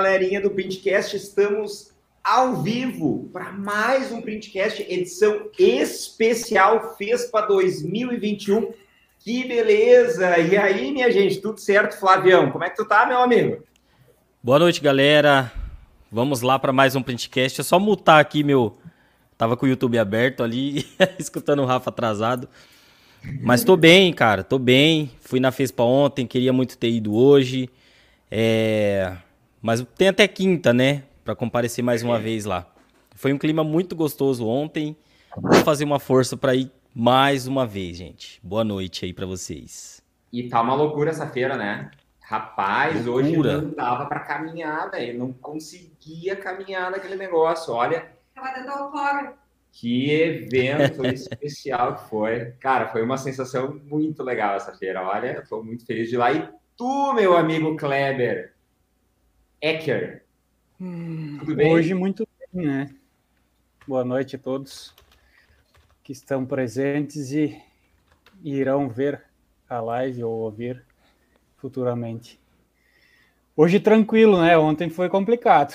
galerinha do Printcast, estamos ao vivo para mais um Printcast, edição especial FESPA 2021. Que beleza! E aí, minha gente, tudo certo, Flavião? Como é que tu tá, meu amigo? Boa noite, galera. Vamos lá para mais um Printcast. É só mutar aqui meu. Tava com o YouTube aberto ali, escutando o Rafa atrasado. Mas tô bem, cara, tô bem. Fui na FESPA ontem, queria muito ter ido hoje. É... Mas tem até quinta, né? Para comparecer mais uma vez lá. Foi um clima muito gostoso ontem. Vou fazer uma força para ir mais uma vez, gente. Boa noite aí para vocês. E tá uma loucura essa feira, né? Rapaz, loucura. hoje não dava para caminhar, velho. Não conseguia caminhar naquele negócio. Olha. Tava dando autógrafo. Que evento especial que foi. Cara, foi uma sensação muito legal essa feira. Olha, estou muito feliz de ir lá. E tu, meu amigo Kleber Ecker, hum, tudo bem? Hoje muito bem, né? Boa noite a todos que estão presentes e irão ver a live ou ouvir futuramente. Hoje tranquilo, né? Ontem foi complicado.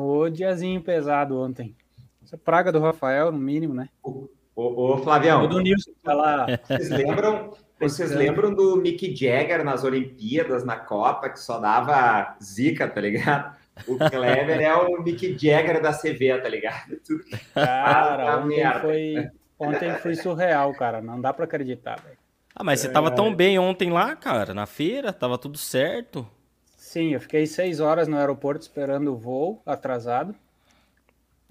O diazinho pesado ontem. Essa praga do Rafael, no mínimo, né? Ô, ô, ô Flavião. do Nilson tá lá. Vocês lembram, vocês lembram do Mick Jagger nas Olimpíadas, na Copa, que só dava zica, tá ligado? O Kleber é o Mick Jagger da CV, tá ligado? Cara, ontem foi, ontem foi surreal, cara. Não dá para acreditar, velho. Ah, mas você tava tão é. bem ontem lá, cara, na feira, tava tudo certo. Sim, eu fiquei seis horas no aeroporto esperando o voo atrasado.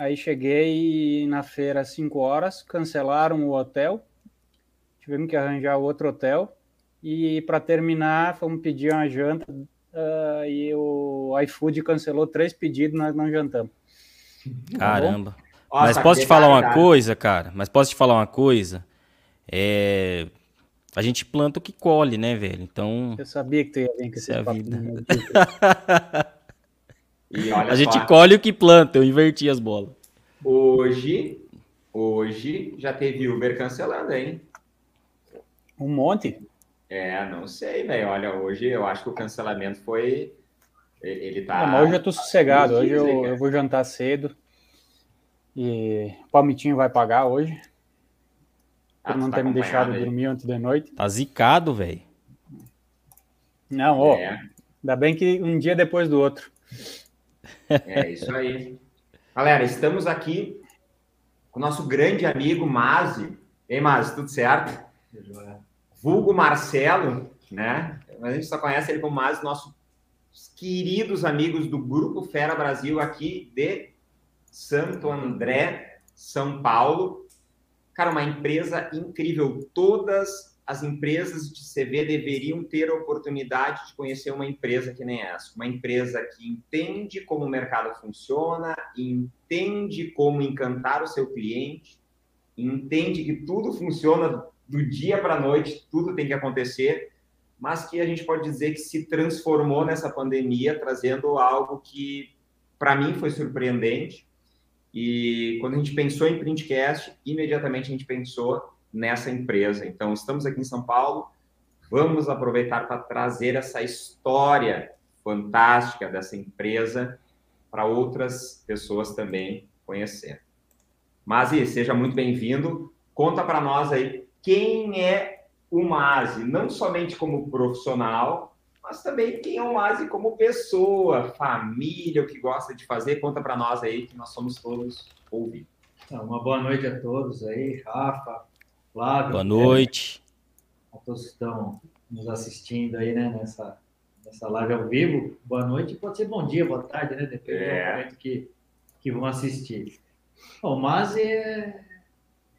Aí cheguei na feira às 5 horas, cancelaram o hotel, tivemos que arranjar outro hotel. E para terminar, fomos pedir uma janta uh, e o iFood cancelou três pedidos, nós não jantamos. Caramba. Nossa, Mas posso te falar uma coisa, cara? Mas posso te falar uma coisa? É... A gente planta o que colhe, né, velho? Então. Eu sabia que tu ia vir com esse é a vida. E olha a gente colhe o que planta, eu inverti as bolas. Hoje, hoje já teve Uber cancelando, hein? Um monte? É, não sei, velho. Olha, hoje eu acho que o cancelamento foi. Ele tá. Não, hoje eu tô sossegado. Hoje eu, eu, vou jantar cedo. E o Palmitinho vai pagar hoje. Ah, por não tá ter me deixado aí. dormir antes da noite. Tá zicado, velho. Não, ó. É. Ainda bem que um dia depois do outro. É isso aí. Galera, estamos aqui com o nosso grande amigo Mazi. Ei, Mazi, tudo certo? Vulgo Marcelo, né? A gente só conhece ele como Mazi, nossos queridos amigos do Grupo Fera Brasil aqui de Santo André, São Paulo. Cara, uma empresa incrível. Todas as empresas de CV deveriam ter a oportunidade de conhecer uma empresa que nem essa. Uma empresa que entende como o mercado funciona, entende como encantar o seu cliente, entende que tudo funciona do dia para a noite, tudo tem que acontecer, mas que a gente pode dizer que se transformou nessa pandemia, trazendo algo que, para mim, foi surpreendente. E quando a gente pensou em Printcast, imediatamente a gente pensou nessa empresa. Então, estamos aqui em São Paulo, vamos aproveitar para trazer essa história fantástica dessa empresa para outras pessoas também conhecer. Mazi, seja muito bem-vindo. Conta para nós aí quem é o Mazi, não somente como profissional, mas também quem é o Mazi como pessoa, família, o que gosta de fazer. Conta para nós aí que nós somos todos ouvidos. Então, uma boa noite a todos aí, Rafa, Flávio. Boa noite. A todos que estão nos assistindo aí, né, nessa, nessa live ao vivo. Boa noite, pode ser bom dia, boa tarde, né? Depende é. do momento que, que vão assistir. Bom, mas é,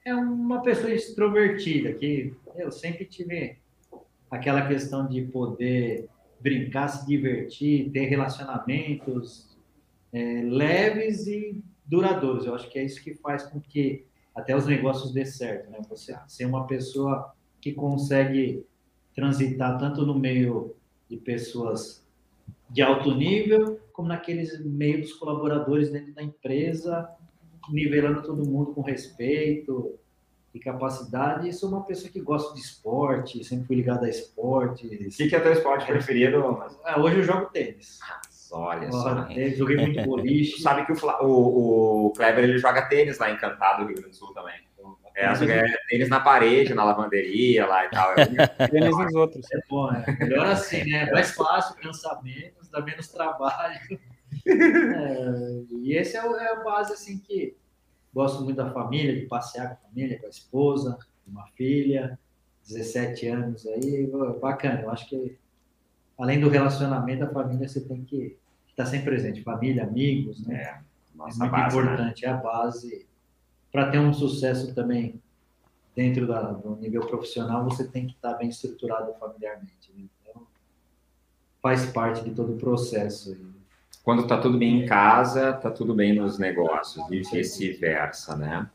é uma pessoa extrovertida, que eu sempre tive aquela questão de poder brincar, se divertir, ter relacionamentos é, leves e duradouros. Eu acho que é isso que faz com que até os negócios dê certo, né? Você ser uma pessoa que consegue transitar tanto no meio de pessoas de alto nível, como naqueles meio dos colaboradores dentro da empresa, nivelando todo mundo com respeito e capacidade. E sou uma pessoa que gosta de esporte, sempre fui ligado a esporte. O que, é teu esporte preferido? Ah, hoje eu jogo tênis. olha só. Joguei muito boliche. sabe que o, o, o Kleber ele joga tênis lá em Encantado, Rio Grande do Sul também. É, é tênis na parede, na lavanderia lá e tal. É tênis nos outros. É bom, é melhor assim, né? Mais fácil, cansa menos, dá menos trabalho. É, e esse é, é a base, assim, que gosto muito da família, de passear com a família, com a esposa, uma filha, 17 anos aí, bacana. Eu acho que além do relacionamento, a família você tem que estar sempre presente, família, amigos, né? É, nossa é muito base, né? importante, né? é a base para ter um sucesso também dentro da, do nível profissional, você tem que estar bem estruturado familiarmente. Né? Então, faz parte de todo o processo. Quando está tudo bem em casa, está tudo bem nos negócios e vice-versa, né?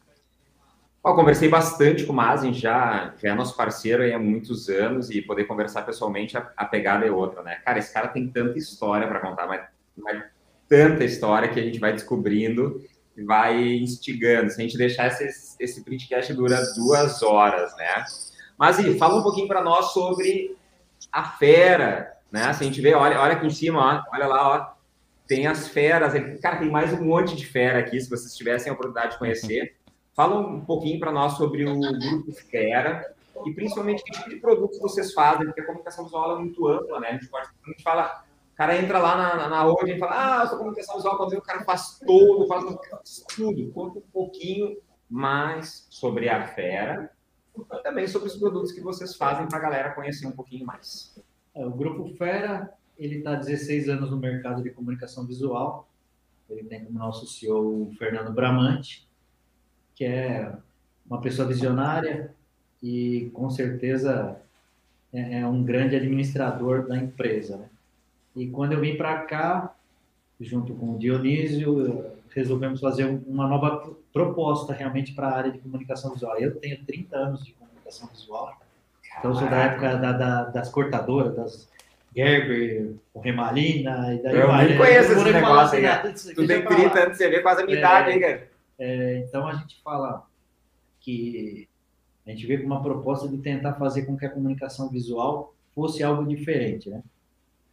Eu conversei bastante com o Mazin, já, já é nosso parceiro há muitos anos e poder conversar pessoalmente, a, a pegada é outra, né? Cara, esse cara tem tanta história para contar, mas, mas, tanta história que a gente vai descobrindo e vai instigando. Se a gente deixar esse, esse printcast dura duas horas, né? Mas, e, fala um pouquinho para nós sobre a fera, né? Se a gente vê, olha, olha aqui em cima, ó, olha lá, ó, tem as feras. Cara, tem mais um monte de fera aqui, se vocês tivessem a oportunidade de conhecer. Fala um pouquinho para nós sobre o Grupo Fera e principalmente que tipo de produtos vocês fazem, porque a comunicação visual é muito ampla, né? A gente, pode, a gente fala, o cara entra lá na, na, na hoje e fala, ah, eu sou comunicação visual, quando o cara faz todo, faz tudo. Conta um pouquinho mais sobre a Fera e também sobre os produtos que vocês fazem para a galera conhecer um pouquinho mais. É, o Grupo Fera, ele está há 16 anos no mercado de comunicação visual. Ele tem como nosso CEO o Fernando Bramante, que é uma pessoa visionária e com certeza é, é um grande administrador da empresa. Né? E quando eu vim para cá, junto com o Dionísio, resolvemos fazer uma nova proposta realmente para a área de comunicação visual. Eu tenho 30 anos de comunicação visual, então sou da época da, da, das cortadoras, das Gerber, o Remalina e daí Eu vai, nem né? conheço esse negócio aí, Tu tem 30 anos, você vê quase a minha é, idade aí, cara. É, então a gente fala que a gente veio com uma proposta de tentar fazer com que a comunicação visual fosse algo diferente, né?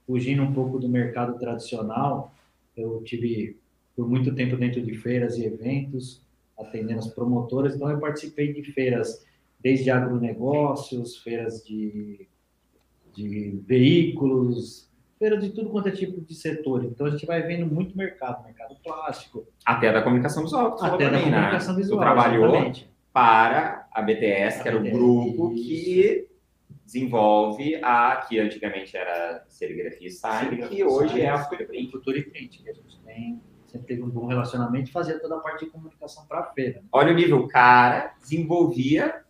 Fugindo um pouco do mercado tradicional, eu tive por muito tempo dentro de feiras e eventos, atendendo as promotoras, então eu participei de feiras desde agronegócios, feiras de, de veículos, feira de tudo quanto é tipo de setor. Então a gente vai vendo muito mercado, mercado plástico. Até da comunicação visual. Até da né? comunicação visual. Tu trabalhou exatamente. para a BTS, que era o grupo que desenvolve a que antigamente era serigrafia e que hoje é a Futura Print. Futura Print, que a gente tem sempre teve um bom relacionamento e fazia toda a parte de comunicação para a feira. Olha o nível, o cara desenvolvia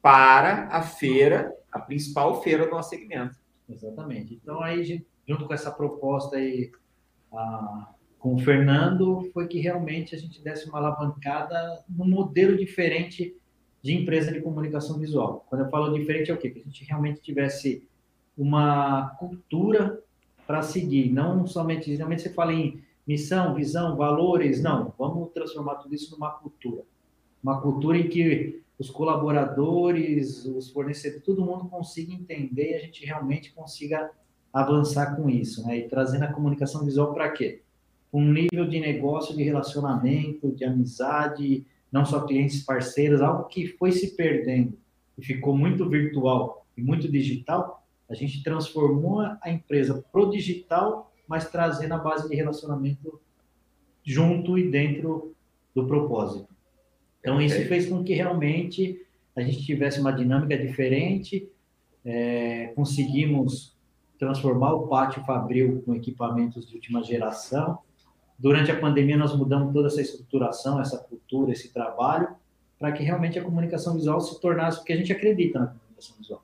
para a feira, a principal feira do nosso segmento. Exatamente. Então, aí, junto com essa proposta aí, a, com o Fernando, foi que realmente a gente desse uma alavancada num modelo diferente de empresa de comunicação visual. Quando eu falo diferente, é o quê? Que a gente realmente tivesse uma cultura para seguir, não somente, geralmente você fala em missão, visão, valores, não, vamos transformar tudo isso numa cultura. Uma cultura em que os colaboradores, os fornecedores, todo mundo consiga entender e a gente realmente consiga avançar com isso, né? E trazendo a comunicação visual para quê? Um nível de negócio, de relacionamento, de amizade, não só clientes parceiros, algo que foi se perdendo e ficou muito virtual e muito digital, a gente transformou a empresa pro digital, mas trazendo a base de relacionamento junto e dentro do propósito. Então, isso fez com que realmente a gente tivesse uma dinâmica diferente, é, conseguimos transformar o pátio Fabril com equipamentos de última geração. Durante a pandemia, nós mudamos toda essa estruturação, essa cultura, esse trabalho, para que realmente a comunicação visual se tornasse, porque a gente acredita na comunicação visual.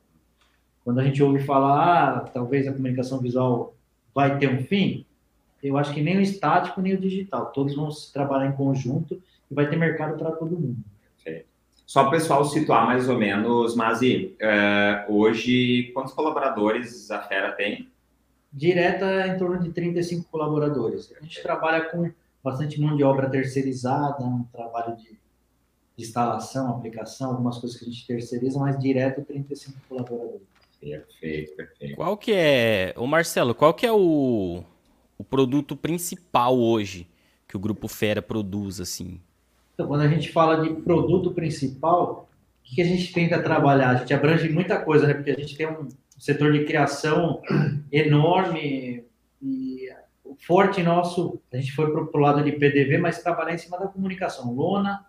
Quando a gente ouve falar, ah, talvez a comunicação visual vai ter um fim, eu acho que nem o estático nem o digital, todos vão se trabalhar em conjunto e vai ter mercado para todo mundo. Só para o pessoal situar mais ou menos, mas e, uh, hoje, quantos colaboradores a Fera tem? Direta em torno de 35 colaboradores. A gente trabalha com bastante mão de obra terceirizada, um trabalho de, de instalação, aplicação, algumas coisas que a gente terceiriza, mas direto 35 colaboradores. Perfeito, perfeito. Qual que é, o Marcelo, qual que é o o produto principal hoje que o Grupo Fera produz, assim? Então, quando a gente fala de produto principal, o que a gente tenta trabalhar? A gente abrange muita coisa, né? Porque a gente tem um setor de criação enorme e forte nosso. A gente foi para o lado de PDV, mas trabalhar em cima da comunicação, lona,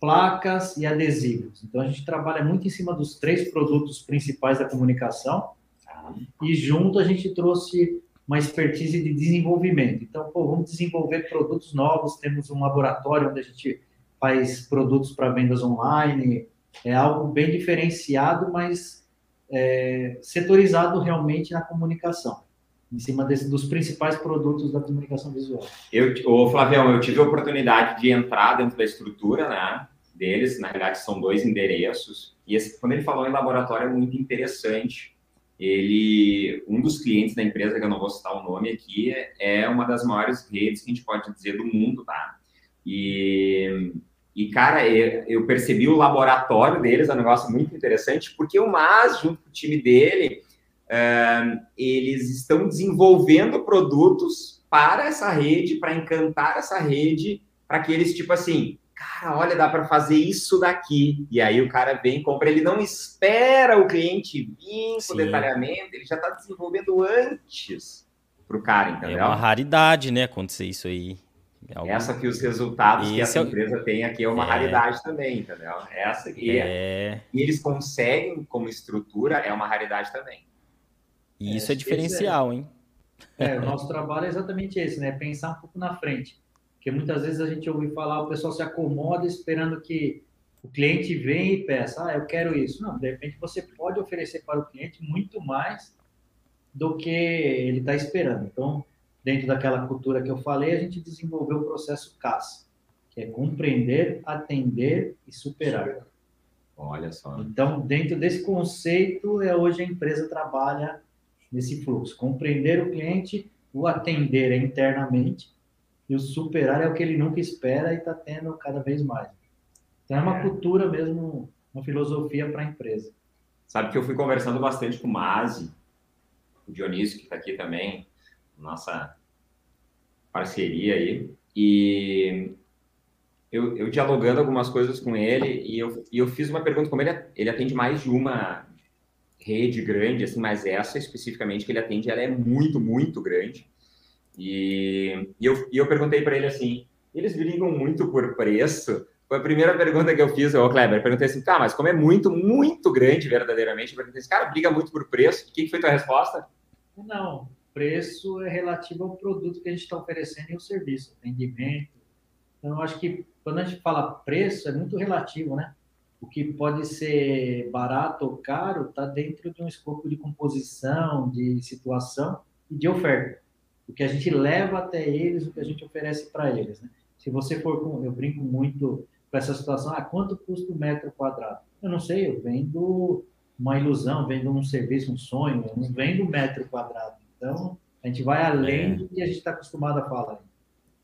placas e adesivos. Então a gente trabalha muito em cima dos três produtos principais da comunicação e junto a gente trouxe uma expertise de desenvolvimento. Então, pô, vamos desenvolver produtos novos. Temos um laboratório onde a gente faz produtos para vendas online. É algo bem diferenciado, mas é, setorizado realmente na comunicação, em cima desse, dos principais produtos da comunicação visual. Eu, ô Flavião, eu tive a oportunidade de entrar dentro da estrutura, né? Deles, na verdade, são dois endereços. E esse, quando ele falou em laboratório, é muito interessante. Ele, um dos clientes da empresa, que eu não vou citar o nome aqui, é uma das maiores redes que a gente pode dizer do mundo, tá? E e, cara, eu percebi o laboratório deles, é um negócio muito interessante, porque o Mas, junto com o time dele, eles estão desenvolvendo produtos para essa rede, para encantar essa rede, para que eles, tipo assim, cara, olha, dá para fazer isso daqui. E aí o cara vem compra, ele não espera o cliente vir com detalhamento, ele já está desenvolvendo antes para o cara, entendeu? É uma raridade, né, acontecer isso aí. Algum... Essa que os resultados Esse que essa é... empresa tem aqui é uma é... raridade também, entendeu? Essa e, é... e eles conseguem como estrutura é uma raridade também. E isso é, é diferencial, hein? É, o nosso trabalho é exatamente esse, né? Pensar um pouco na frente. Porque muitas vezes a gente ouve falar, o pessoal se acomoda esperando que o cliente venha e peça, ah, eu quero isso. Não, de repente você pode oferecer para o cliente muito mais do que ele está esperando. Então, dentro daquela cultura que eu falei, a gente desenvolveu o processo CAS, que é compreender, atender e superar. Olha só. Então, dentro desse conceito, é hoje a empresa trabalha nesse fluxo. Compreender o cliente, o atender é internamente, e o superar é o que ele nunca espera e está tendo cada vez mais. Então, é uma é. cultura mesmo, uma filosofia para a empresa. Sabe que eu fui conversando bastante com o Mazi, o Dionísio, que está aqui também, nossa parceria aí. E eu, eu, dialogando algumas coisas com ele e eu, e eu fiz uma pergunta como ele, ele atende mais de uma rede grande, assim, mas essa especificamente que ele atende, ela é muito, muito grande. E, e, eu, e eu perguntei para ele assim, eles brigam muito por preço? Foi a primeira pergunta que eu fiz, ô Kleber, perguntei assim, tá, mas como é muito, muito grande verdadeiramente, eu perguntei assim, cara, briga muito por preço, o que, que foi tua resposta? Não, preço é relativo ao produto que a gente está oferecendo e o serviço, atendimento. Então, acho que quando a gente fala preço, é muito relativo, né? O que pode ser barato ou caro está dentro de um escopo de composição, de situação e de oferta. O que a gente leva até eles, o que a gente oferece para eles, né? Se você for com, eu brinco muito com essa situação, ah, quanto custa o um metro quadrado? Eu não sei, eu vendo uma ilusão, vendo um serviço, um sonho, eu não vendo metro quadrado. Então, a gente vai além é. do que a gente está acostumado a falar.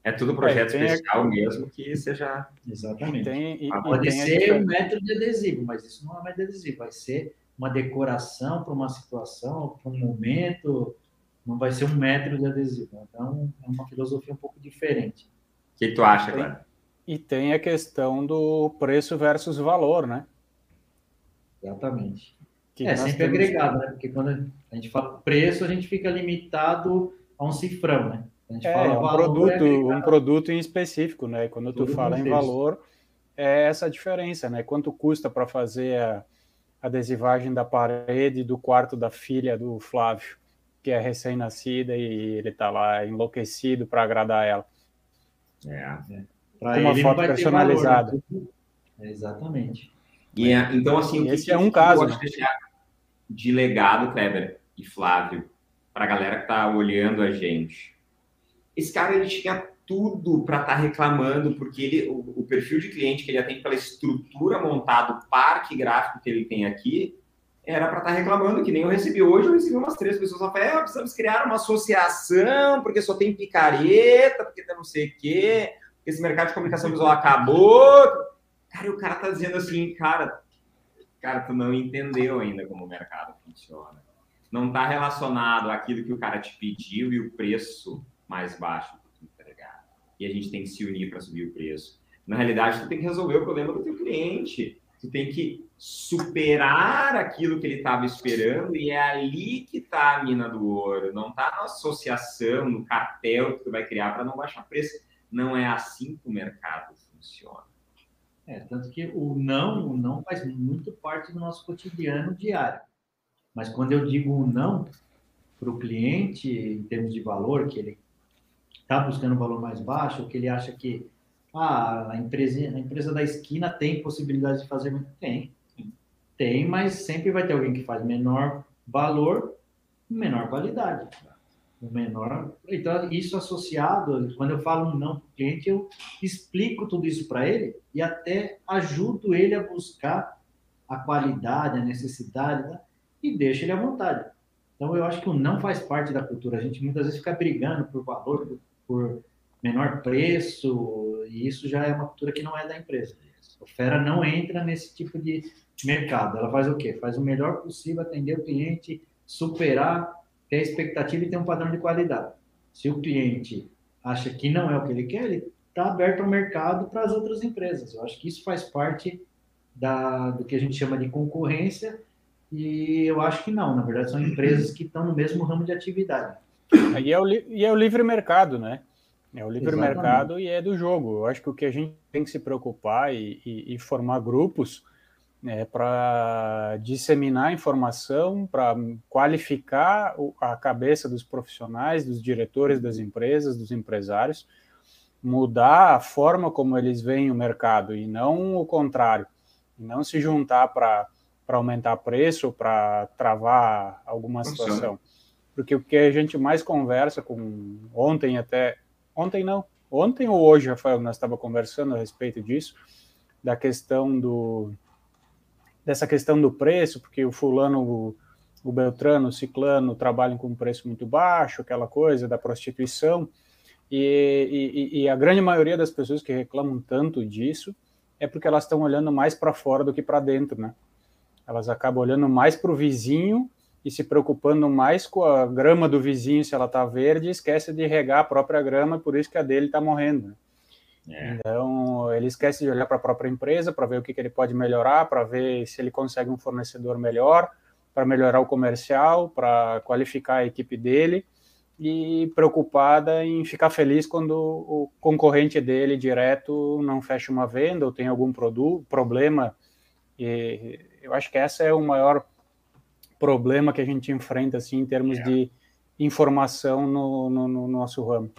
É tudo projeto é, especial mesmo que seja. Exatamente. Tem, e, pode e ser um metro de adesivo, mas isso não é um metro de adesivo, vai ser uma decoração para uma situação, para um momento, não vai ser um metro de adesivo. Então, é uma filosofia um pouco diferente. O que tu acha, Clara? E tem a questão do preço versus valor, né? Exatamente. Que é sempre temos... agregado, né? Porque quando a gente fala preço, a gente fica limitado a um cifrão, né? A gente é, fala um produto, é um produto em específico, né? Quando Tudo tu fala em valor, é essa diferença, né? Quanto custa para fazer a adesivagem da parede do quarto da filha do Flávio, que é recém-nascida e ele está lá enlouquecido para agradar ela. É. é. Com uma foto personalizada. Valor, né? Exatamente. E, então, assim, esse que, é um caso. Né? de legado, Kleber e Flávio, para a galera que está olhando a gente. Esse cara ele tinha tudo para estar tá reclamando, porque ele, o, o, perfil de cliente que ele atende pela estrutura montada, o parque gráfico que ele tem aqui, era para estar tá reclamando, que nem eu recebi hoje, eu recebi umas três pessoas, Rafael, ah, precisamos criar uma associação, porque só tem picareta, porque tem não sei o quê, porque esse mercado de comunicação visual acabou. Cara, o cara tá dizendo assim, cara, cara, tu não entendeu ainda como o mercado funciona. Não está relacionado àquilo que o cara te pediu e o preço mais baixo que tu entregar. E a gente tem que se unir para subir o preço. Na realidade, tu tem que resolver o problema do teu cliente. Tu tem que superar aquilo que ele estava esperando e é ali que está a mina do ouro. Não está na associação, no cartel que tu vai criar para não baixar preço. Não é assim que o mercado funciona. É, tanto que o não, o não faz muito parte do nosso cotidiano diário. Mas quando eu digo o não para o cliente, em termos de valor, que ele está buscando um valor mais baixo, que ele acha que ah, a, empresa, a empresa da esquina tem possibilidade de fazer. Tem. Tem, mas sempre vai ter alguém que faz menor valor, menor qualidade. O menor. Então, isso associado, quando eu falo não para o cliente, eu explico tudo isso para ele e até ajudo ele a buscar a qualidade, a necessidade, né? e deixo ele à vontade. Então, eu acho que o não faz parte da cultura. A gente muitas vezes fica brigando por valor, por, menor preço, e isso já é uma cultura que não é da empresa. A Fera não entra nesse tipo de mercado. Ela faz o quê? Faz o melhor possível, atender o cliente, superar, ter a expectativa e ter um padrão de qualidade. Se o cliente acha que não é o que ele quer, ele está aberto ao mercado para as outras empresas. Eu acho que isso faz parte da, do que a gente chama de concorrência e eu acho que não. Na verdade, são empresas que estão no mesmo ramo de atividade. E é o, e é o livre mercado, né? É o livre Exatamente. mercado e é do jogo. Eu acho que o que a gente tem que se preocupar e, e, e formar grupos é para disseminar informação, para qualificar a cabeça dos profissionais, dos diretores das empresas, dos empresários, mudar a forma como eles veem o mercado e não o contrário, e não se juntar para aumentar preço, para travar alguma situação. Porque o que a gente mais conversa com ontem até Ontem não. Ontem ou hoje, Rafael, nós estava conversando a respeito disso, da questão do dessa questão do preço, porque o fulano, o, o Beltrano, o Ciclano trabalham com um preço muito baixo, aquela coisa da prostituição, e, e, e a grande maioria das pessoas que reclamam tanto disso é porque elas estão olhando mais para fora do que para dentro, né? Elas acabam olhando mais para o vizinho e se preocupando mais com a grama do vizinho se ela está verde, esquece de regar a própria grama, por isso que a dele está morrendo. Né? É. Então, ele esquece de olhar para a própria empresa, para ver o que, que ele pode melhorar, para ver se ele consegue um fornecedor melhor, para melhorar o comercial, para qualificar a equipe dele, e preocupada em ficar feliz quando o concorrente dele direto não fecha uma venda ou tem algum produto, problema. E eu acho que essa é o maior problema que a gente enfrenta assim em termos é. de informação no, no, no, nosso ramo?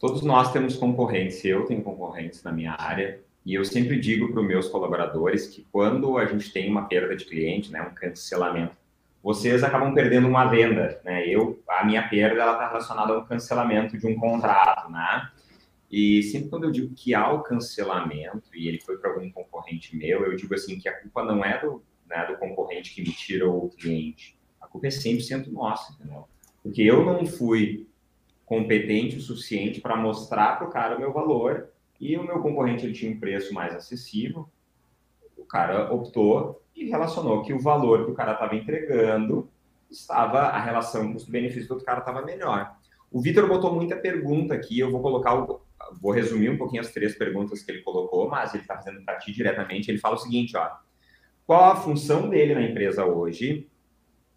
Todos nós temos concorrentes, eu tenho concorrentes na minha área, e eu sempre digo para os meus colaboradores que quando a gente tem uma perda de cliente, né, um cancelamento, vocês acabam perdendo uma venda, né? Eu, a minha perda, ela está relacionada ao cancelamento de um contrato, né? E sempre quando eu digo que há o cancelamento e ele foi para algum concorrente meu, eu digo assim que a culpa não é do, né, do concorrente que me tirou o cliente. A culpa é 100% nossa, entendeu? Porque eu não fui competente o suficiente para mostrar para o cara o meu valor e o meu concorrente ele tinha um preço mais acessível. O cara optou e relacionou que o valor que o cara estava entregando estava a relação custo-benefício do outro cara estava melhor. O Vitor botou muita pergunta aqui, eu vou colocar o, vou resumir um pouquinho as três perguntas que ele colocou, mas ele está fazendo para ti diretamente. Ele fala o seguinte, ó: qual a função dele na empresa hoje?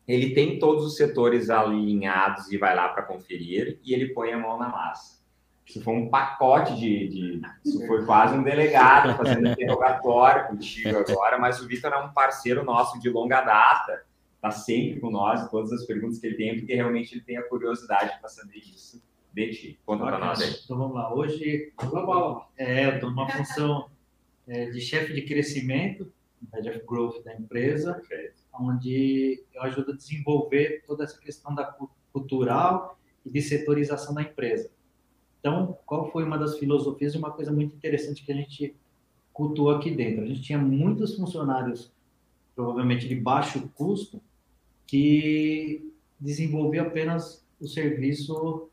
Ele tem todos os setores alinhados e vai lá para conferir e ele põe a mão na massa. Isso foi um pacote de, de Isso foi quase um delegado fazendo interrogatório contigo agora, mas o Vitor é um parceiro nosso de longa data, está sempre com nós, todas as perguntas que ele tem, porque realmente ele tem a curiosidade para saber isso de ti. Conta para nós aí. Então vamos lá. Hoje, é, eu estou numa função é, de chefe de crescimento Head of Growth da empresa, onde eu ajudo a desenvolver toda essa questão da cultural e de setorização da empresa. Então, qual foi uma das filosofias e uma coisa muito interessante que a gente cultuou aqui dentro? A gente tinha muitos funcionários, provavelmente de baixo custo, que desenvolviam apenas o serviço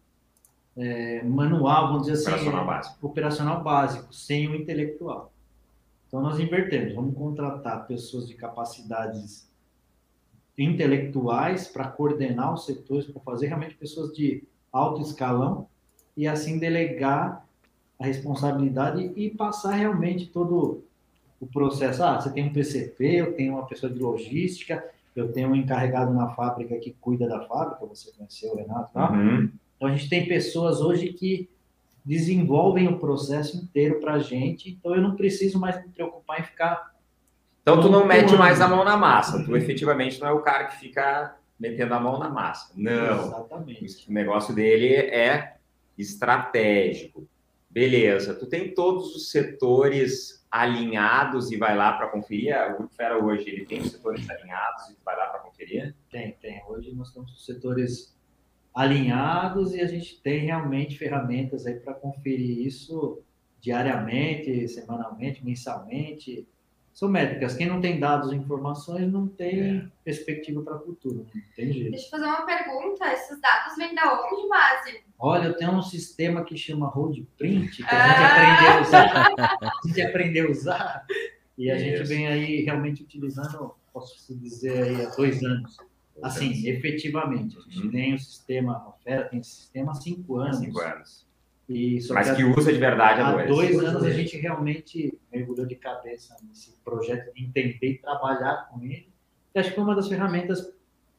é, manual, vamos dizer assim, operacional básico. operacional básico, sem o intelectual. Então, nós invertemos, vamos contratar pessoas de capacidades intelectuais para coordenar os setores, para fazer realmente pessoas de alto escalão, e assim delegar a responsabilidade e passar realmente todo o processo. Ah, você tem um PCP, eu tenho uma pessoa de logística, eu tenho um encarregado na fábrica que cuida da fábrica, você conheceu Renato, tá? Uhum. Então a gente tem pessoas hoje que desenvolvem o processo inteiro para a gente, então eu não preciso mais me preocupar em ficar. Então tu não mete mais a mão na massa, tu efetivamente não é o cara que fica metendo a mão na massa. Não. Exatamente. O negócio dele é estratégico. Beleza, tu tem todos os setores alinhados e vai lá para conferir? O Grupo Fera hoje ele tem os setores alinhados e tu vai lá para conferir? Tem, tem. Hoje nós temos os setores alinhados e a gente tem realmente ferramentas aí para conferir isso diariamente, semanalmente, mensalmente. São métricas. Quem não tem dados e informações não tem é. perspectiva para o futuro. Não tem jeito. Deixa eu fazer uma pergunta. Esses dados vêm da onde, Masi? Olha, eu tenho um sistema que chama Road Print, que a gente ah. aprendeu a usar. a gente aprendeu a usar. E a Isso. gente vem aí realmente utilizando, posso dizer aí, há dois anos. Assim, efetivamente, a gente uhum. tem o sistema, a Fera tem esse sistema há cinco anos. Cinco anos. E, Mas que, usa de verdade há dois. Há dois anos a gente realmente mergulhou de cabeça nesse projeto de entender e trabalhar com ele. E acho que foi uma das ferramentas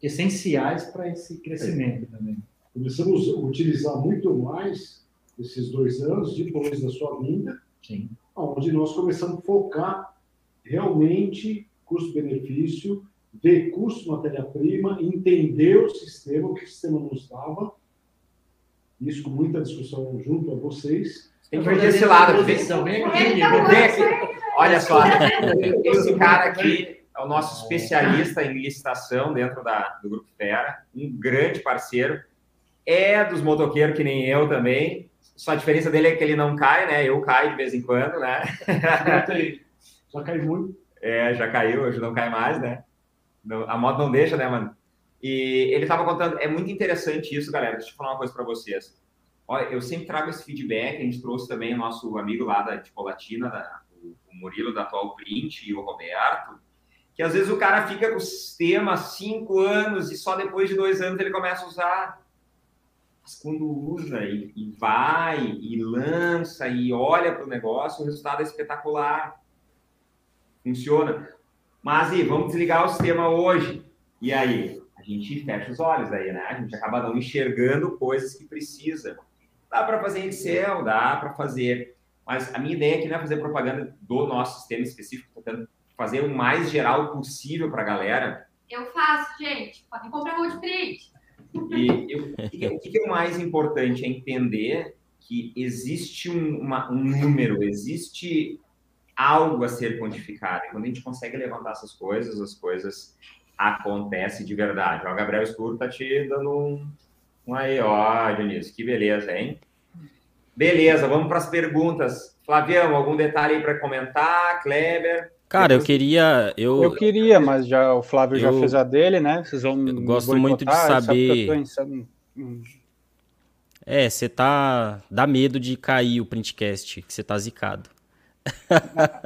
essenciais para esse crescimento é. também. Começamos a utilizar muito mais esses dois anos depois da sua vinda, Sim. onde nós começamos a focar realmente custo-benefício ver custo matéria-prima, entender o sistema, o que o sistema nos dava, isso com muita discussão junto a vocês. Tem que ver desse lado. Vem, vem aqui. Olha só, esse cara aqui é o nosso especialista em licitação dentro da, do Grupo Fera, um grande parceiro. É dos motoqueiros que nem eu também. Só a diferença dele é que ele não cai, né? Eu caio de vez em quando, né? Já caiu muito. É, já caiu, hoje não cai mais, né? a moto não deixa, né, mano? E ele estava contando, é muito interessante isso, galera. Deixa eu falar uma coisa para vocês. Olha, eu sempre trago esse feedback, a gente trouxe também o nosso amigo lá da Tipolatina, da, o, o Murilo da Atual Print e o Roberto, que às vezes o cara fica com o sistema cinco anos e só depois de dois anos ele começa a usar. Mas quando usa e, e vai e lança e olha para o negócio, o resultado é espetacular. Funciona. Mas, e vamos desligar o sistema hoje. E aí? A gente fecha os olhos aí, né? A gente acaba não enxergando coisas que precisa. Dá para fazer em Excel, dá para fazer. Mas a minha ideia aqui não é fazer propaganda do nosso sistema específico, tentando fazer o mais geral possível para a galera. Eu faço, gente. Podem comprar um print. E eu, o que é o mais importante é entender que existe um, uma, um número, existe algo a ser quantificado. E quando a gente consegue levantar essas coisas, as coisas acontecem de verdade. O Gabriel Escuro tá te dando um, um aí, ó, Dionísio, que beleza, hein? Beleza, vamos para as perguntas. Flavião, algum detalhe aí para comentar? Kleber? Cara, Depois... eu queria. Eu, eu queria, mas já o Flávio eu, já fez a dele, né? Vocês vão. Eu gosto muito de saber. É, você tá. Dá medo de cair o printcast, que você tá zicado.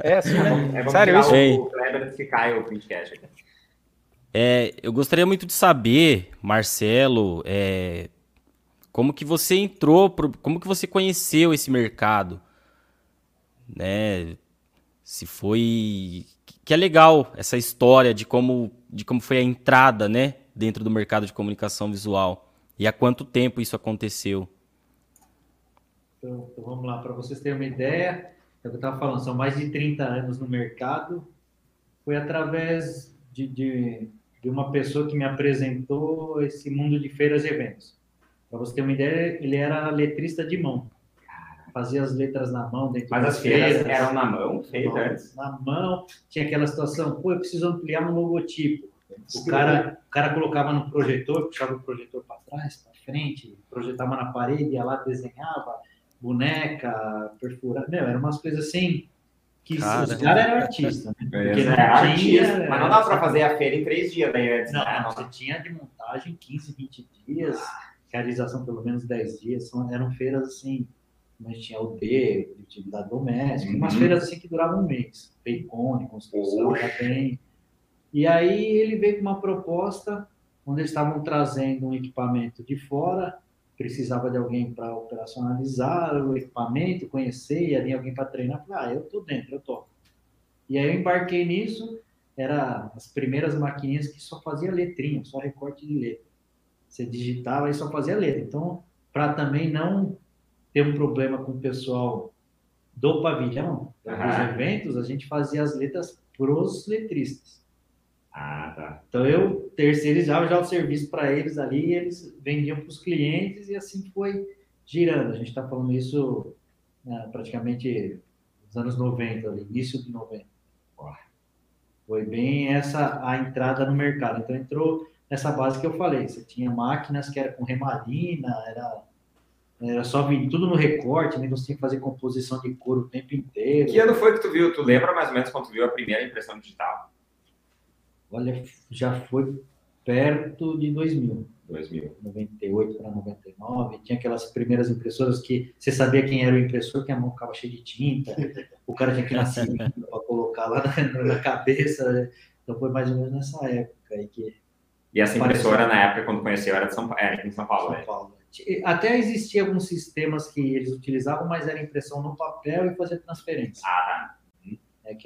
É assim, né? É, Sério, isso? O Kleber que cai o printcast É, eu gostaria muito de saber, Marcelo, é, como que você entrou, como que você conheceu esse mercado, né? Se foi que é legal essa história de como de como foi a entrada, né, dentro do mercado de comunicação visual e há quanto tempo isso aconteceu. Então, então vamos lá para vocês terem uma ideia é o que eu estava falando, são mais de 30 anos no mercado. Foi através de, de, de uma pessoa que me apresentou esse mundo de feiras e eventos. Para você ter uma ideia, ele era letrista de mão. Fazia as letras na mão dentro Mas as feiras, feiras eram na mão, feitas? Na mão. Tinha aquela situação, pô, eu preciso ampliar um logotipo. O cara, o cara colocava no projetor, puxava o projetor para trás, para frente, projetava na parede, ia lá, desenhava, boneca, perfurada. Meu, eram umas coisas assim que cara, os caras eram artistas. Né? Porque é, artista, mas não dá para fazer a feira em três dias daí antes. Não, né? você tinha de montagem 15, 20 dias, realização pelo menos 10 dias. São, eram feiras assim, mas tinha o D, atividade doméstica, uhum. umas feiras assim que duravam um mês. Peicone, construção, bem. E aí ele veio com uma proposta onde eles estavam trazendo um equipamento de fora precisava de alguém para operacionalizar o equipamento, conhecer, e ali alguém para treinar. Falei, ah, eu tô dentro, eu tô. E aí eu embarquei nisso, era as primeiras maquininhas que só fazia letrinha, só recorte de letra. Você digitava e só fazia letra. Então, para também não ter um problema com o pessoal do pavilhão, dos eventos, a gente fazia as letras pros letristas. Ah, tá. Então eu terceirizava já o serviço para eles ali, e eles vendiam para os clientes e assim foi girando. A gente está falando isso né, praticamente nos anos 90, ali, início de 90. Foi bem essa a entrada no mercado. Então entrou nessa base que eu falei. Você tinha máquinas que era com remalina, era era só vir tudo no recorte, né? Você tinha que fazer composição de cor o tempo inteiro. Que ano foi que tu viu? Tu lembra mais ou menos quando tu viu a primeira impressão digital? Olha, já foi perto de 2000. 2000. 98 para 99. Tinha aquelas primeiras impressoras que você sabia quem era o impressor, que a mão ficava cheia de tinta. o cara tinha que nascer para colocar lá na, na, cabeça. Né? Então foi mais ou menos nessa época aí que. E essa impressora, na época, quando conheceu, era, de São, era aqui em São Paulo, São né? Paulo. Até existia alguns sistemas que eles utilizavam, mas era impressão no papel e fazer transferência. Ah, é,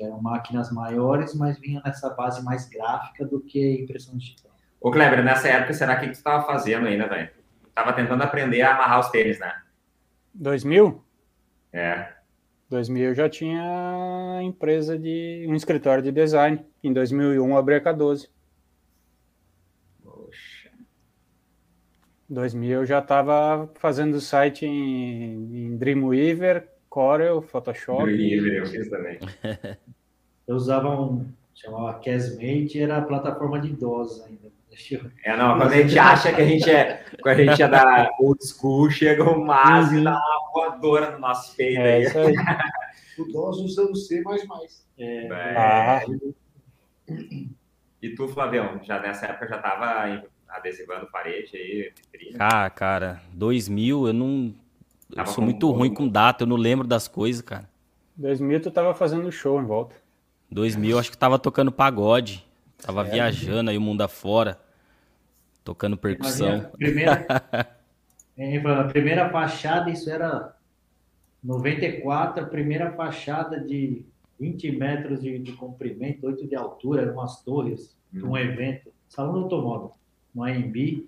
que eram máquinas maiores, mas vinham nessa base mais gráfica do que impressão digital. Ô, Kleber, nessa época, será que tu estava fazendo ainda, velho? Tava tentando aprender a amarrar os tênis, né? 2000? É. 2000 eu já tinha empresa de um escritório de design. Em 2001 abri a K12. 2000 eu já estava fazendo site em, em Dreamweaver, Corel, Photoshop. Dreamweaver eu fiz também. eu usava um, chamava Casmate, era a plataforma de DOS ainda. É, não, quando a gente acha que a gente é, quando a gente é da old school, chega o Márcio e dá uma voadora no nosso peito. É, isso aí. o DOS usando C++. É. é. Ah. E tu, Flavião, já nessa época já estava adesivando parede aí, vitrine? Ah, cara, 2000 eu não. Eu sou muito ruim com data, eu não lembro das coisas, cara. 2000 tu tava fazendo show em volta. 2000 acho que tava tocando pagode. Tava é, viajando aí o mundo afora. Tocando percussão. A primeira, a primeira fachada, isso era 94, a primeira fachada de 20 metros de, de comprimento, 8 de altura, eram umas torres, de um evento, salão do automóvel no AMB,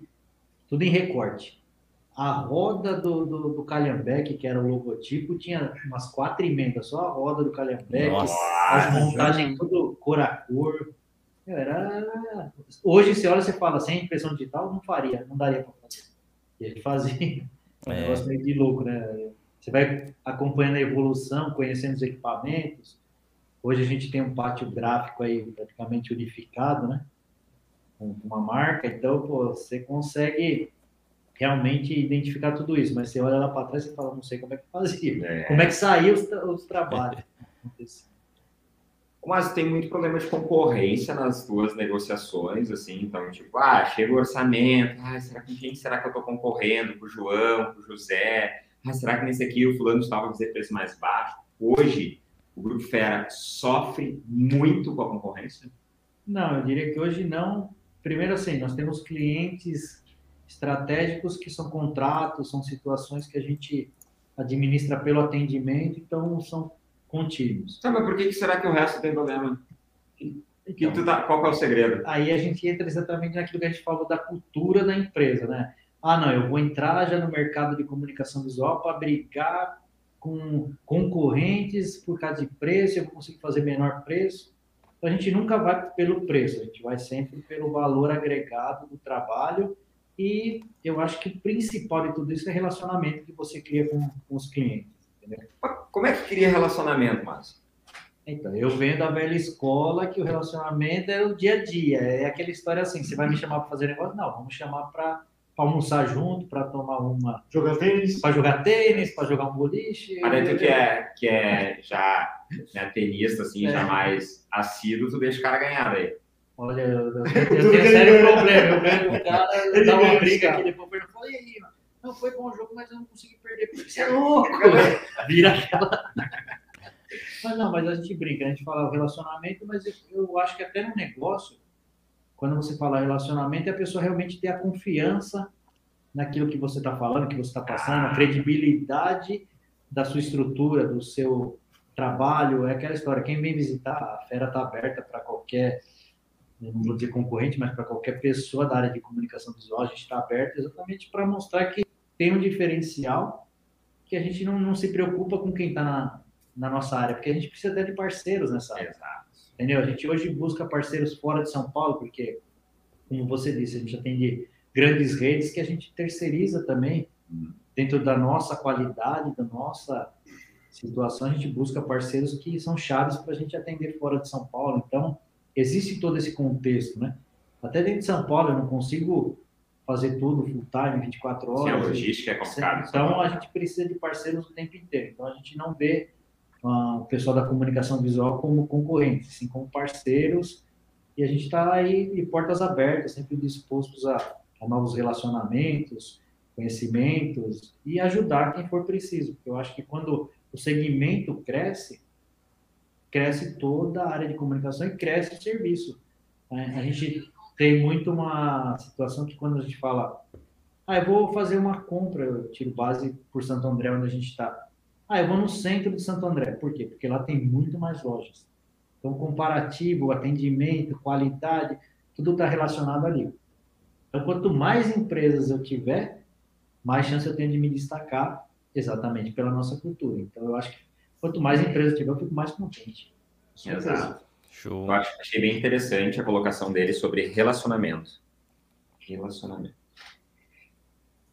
tudo em recorte. A roda do, do, do Calhambeque, que era o logotipo, tinha umas quatro emendas, só a roda do Calhambeque, as montagens tudo cor a cor. Era... Hoje você olha e fala, sem impressão digital, não faria, não daria para fazer. E ele fazia. É um negócio meio de louco, né? Você vai acompanhando a evolução, conhecendo os equipamentos. Hoje a gente tem um pátio gráfico aí praticamente unificado, né? com uma marca, então pô, você consegue realmente identificar tudo isso, mas você olha lá para trás e fala, não sei como é que fazia, é. como é que saiu os, os trabalhos. Mas tem muito problema de concorrência nas duas negociações, assim, então, tipo, ah, chega o orçamento, ah, será com quem será que eu estou concorrendo? Com o João, com o José? Ah, será que nesse aqui o fulano estava dizer preço mais baixo? Hoje, o Grupo Fera sofre muito com a concorrência? Não, eu diria que hoje não, Primeiro, assim, nós temos clientes estratégicos que são contratos, são situações que a gente administra pelo atendimento, então são contínuos. Tá, mas por que, será que o resto tem problema? Então, que tá, qual é o segredo? Aí a gente entra exatamente naquilo que a gente falou da cultura da empresa, né? Ah, não, eu vou entrar já no mercado de comunicação visual para brigar com concorrentes por causa de preço, eu vou conseguir fazer menor preço. Então, a gente nunca vai pelo preço, a gente vai sempre pelo valor agregado do trabalho e eu acho que o principal de tudo isso é relacionamento que você cria com, com os clientes. Entendeu? Como é que cria relacionamento, Márcio? Então, eu venho da velha escola que o relacionamento é o dia a dia. É aquela história assim: você vai me chamar para fazer negócio? Não, vamos chamar para almoçar junto, para tomar uma. Jogar tênis? Para jogar tênis, para jogar um boliche. Mas tu que é, que é já né, tenista, assim, é. já mais assíduo, tu deixa o cara ganhar daí. Olha, eu, eu, eu tenho sério problema. Eu ganho o cara, eu dá uma briga aqui, depois eu falo, e aí, mano? Não foi bom jogo, mas eu não consegui perder, porque você é louco, Vira aquela. Mas não, mas a gente brinca, a gente fala relacionamento, mas eu, eu acho que até no negócio, quando você fala relacionamento, é a pessoa realmente ter a confiança naquilo que você está falando, que você está passando, a credibilidade da sua estrutura, do seu trabalho, é aquela história. Quem vem visitar, a fera está aberta para qualquer, não vou dizer concorrente, mas para qualquer pessoa da área de comunicação visual, a gente está aberto exatamente para mostrar que tem um diferencial que a gente não, não se preocupa com quem está na, na nossa área, porque a gente precisa até de parceiros nessa área. Exato. Entendeu? A gente hoje busca parceiros fora de São Paulo, porque, como você disse, a gente atende grandes redes que a gente terceiriza também dentro da nossa qualidade, da nossa situação, a gente busca parceiros que são chaves para a gente atender fora de São Paulo. Então, existe todo esse contexto, né? Até dentro de São Paulo, eu não consigo fazer tudo full time, 24 horas. Sim, a logística é complicada. Então, a gente precisa de parceiros o tempo inteiro. Então, a gente não vê uh, o pessoal da comunicação visual como concorrentes, sim como parceiros. E a gente está aí de portas abertas, sempre dispostos a, a novos relacionamentos, conhecimentos e ajudar quem for preciso. Porque eu acho que quando o segmento cresce, cresce toda a área de comunicação e cresce o serviço. A gente tem muito uma situação que quando a gente fala, ah, eu vou fazer uma compra, eu tiro base por Santo André, onde a gente está. Ah, eu vou no centro de Santo André. Por quê? Porque lá tem muito mais lojas. Então, comparativo, atendimento, qualidade, tudo está relacionado ali. Então, quanto mais empresas eu tiver, mais chance eu tenho de me destacar exatamente pela nossa cultura. Então, eu acho que quanto mais empresas tiver, eu fico mais contente. Exato. Show. Eu acho, achei bem interessante a colocação dele sobre relacionamento. Relacionamento.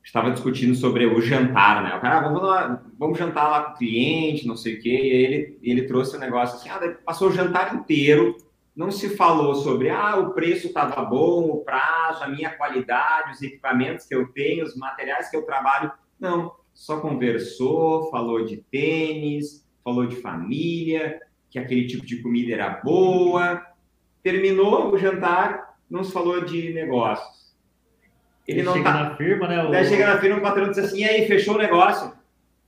Estava discutindo sobre o jantar, né? O cara, ah, vamos, lá, vamos jantar lá com o cliente, não sei o quê. E ele, ele trouxe um negócio assim, ah, passou o jantar inteiro, não se falou sobre, ah, o preço estava bom, o prazo, a minha qualidade, os equipamentos que eu tenho, os materiais que eu trabalho. Não, só conversou, falou de tênis, falou de família, que aquele tipo de comida era boa. Terminou o jantar, não se falou de negócios. Ele, não chega tá... na firma, né? O... Daí chega na firma, o patrão diz assim: e aí, fechou o negócio?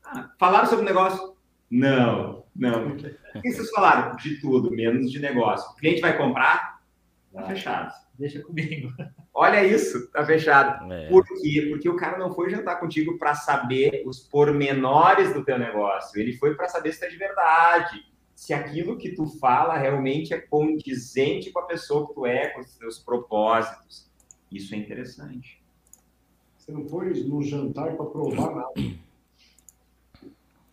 Ah, falaram sobre o negócio? Não, não. O que vocês falaram? De tudo, menos de negócio. O cliente vai comprar? Tá fechado. Deixa comigo. Olha isso, tá fechado. É. Por quê? Porque o cara não foi jantar contigo para saber os pormenores do teu negócio. Ele foi para saber se tá de verdade se aquilo que tu fala realmente é condizente com a pessoa que tu é, com os teus propósitos. Isso é interessante. Você não foi no jantar para provar nada.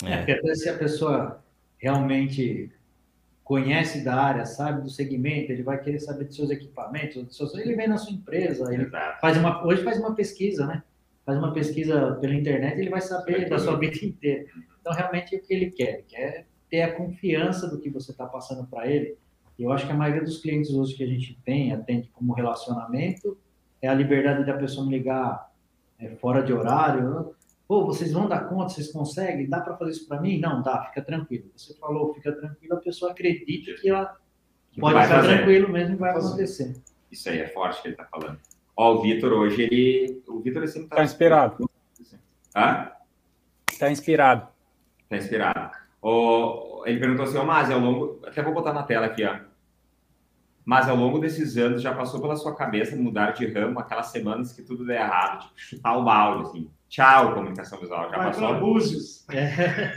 É. é, porque até se a pessoa realmente conhece da área, sabe do segmento, ele vai querer saber dos seus equipamentos, dos seus... ele vem na sua empresa, ele faz uma, hoje faz uma pesquisa, né? Faz uma pesquisa pela internet, ele vai saber da sua vida inteira. Então, realmente, é o que ele quer? Ele quer ter a confiança do que você está passando para ele. E eu acho que a maioria dos clientes hoje que a gente tem, atende como relacionamento, é a liberdade da pessoa me ligar é, fora de horário. Pô, vocês vão dar conta, vocês conseguem? Dá para fazer isso para mim? Não, dá, fica tranquilo. Você falou, fica tranquilo, a pessoa acredita que ela que pode ficar fazer. tranquilo mesmo vai acontecer. Isso aí é forte que ele está falando. Ó, o Vitor hoje, ele. O Vitor sempre está. Tá inspirado. Hã? Está inspirado. Está inspirado. O, ele perguntou assim, ô Mas, ao longo. Até vou botar na tela aqui, ó. Mas ao longo desses anos já passou pela sua cabeça mudar de ramo aquelas semanas que tudo der errado, tipo, chutar o balde, assim. Tchau, comunicação visual. Já Vai passou? Para Búzios. É.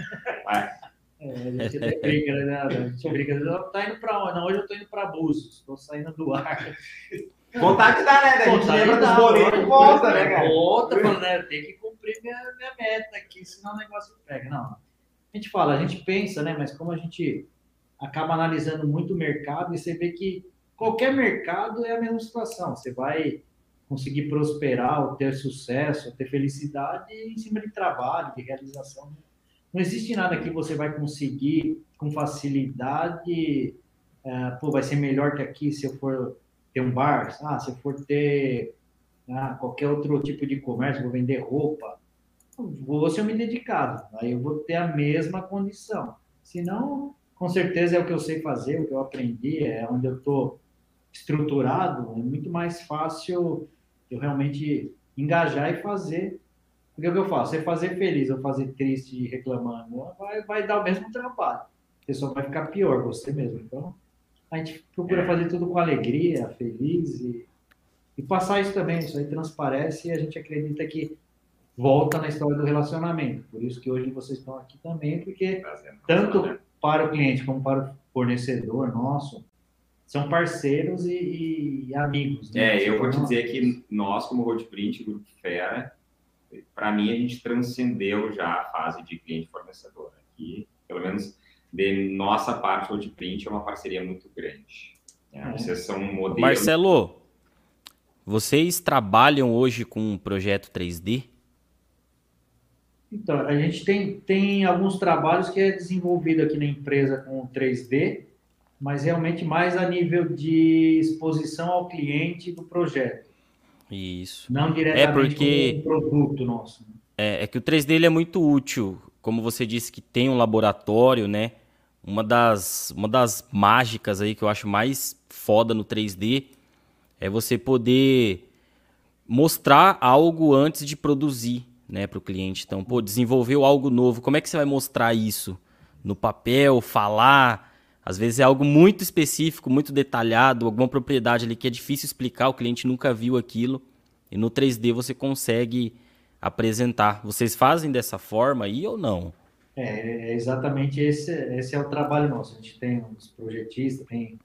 É, a gente até brinca, né? A gente brinca. Tá indo para onde? Não, hoje eu tô indo para Búzios. Estou saindo do ar. Vontade dá, né? A gente lembra dos boletos, volta, né, cara? Volta, mano, né? Tem que cumprir minha, minha meta aqui, senão o negócio pega. Não, a gente fala, a gente pensa, né? Mas como a gente acaba analisando muito o mercado e você vê que qualquer mercado é a mesma situação. Você vai conseguir prosperar, ou ter sucesso, ou ter felicidade em cima de trabalho, de realização. Não existe nada que você vai conseguir com facilidade. É, pô, vai ser melhor que aqui se eu for ter um bar, ah, se eu for ter ah, qualquer outro tipo de comércio, vou vender roupa, vou ser um dedicado, aí eu vou ter a mesma condição. Se não, com certeza é o que eu sei fazer, o que eu aprendi, é onde eu estou estruturado, é muito mais fácil eu realmente engajar e fazer. Porque o que eu faço? Você fazer feliz ou fazer triste e reclamando, vai, vai dar o mesmo trabalho. A pessoa vai ficar pior, você mesmo. Então, a gente procura é. fazer tudo com alegria, feliz e, e passar isso também. Isso aí transparece e a gente acredita que volta na história do relacionamento. Por isso que hoje vocês estão aqui também, porque tanto para o cliente como para o fornecedor nosso, são parceiros e, e amigos. Né? É, eu vou te dizer que nós, como Roadprint, Grupo Fera, para mim a gente transcendeu já a fase de cliente-fornecedor. Aqui, pelo menos de nossa parte, Roadprint é uma parceria muito grande. É, é. Vocês são um modelo... Marcelo, vocês trabalham hoje com um projeto 3D? Então, a gente tem, tem alguns trabalhos que é desenvolvido aqui na empresa com 3D, mas realmente mais a nível de exposição ao cliente do projeto. Isso. Não diretamente é porque... com o produto nosso. É, é que o 3D ele é muito útil. Como você disse que tem um laboratório, né? Uma das, uma das mágicas aí que eu acho mais foda no 3D é você poder mostrar algo antes de produzir né, para o cliente. Então, pô, desenvolveu algo novo, como é que você vai mostrar isso? No papel, falar. Às vezes é algo muito específico, muito detalhado, alguma propriedade ali que é difícil explicar, o cliente nunca viu aquilo. E no 3D você consegue apresentar. Vocês fazem dessa forma aí ou não? É, é exatamente esse, esse é o trabalho nosso. A gente tem os projetistas, tem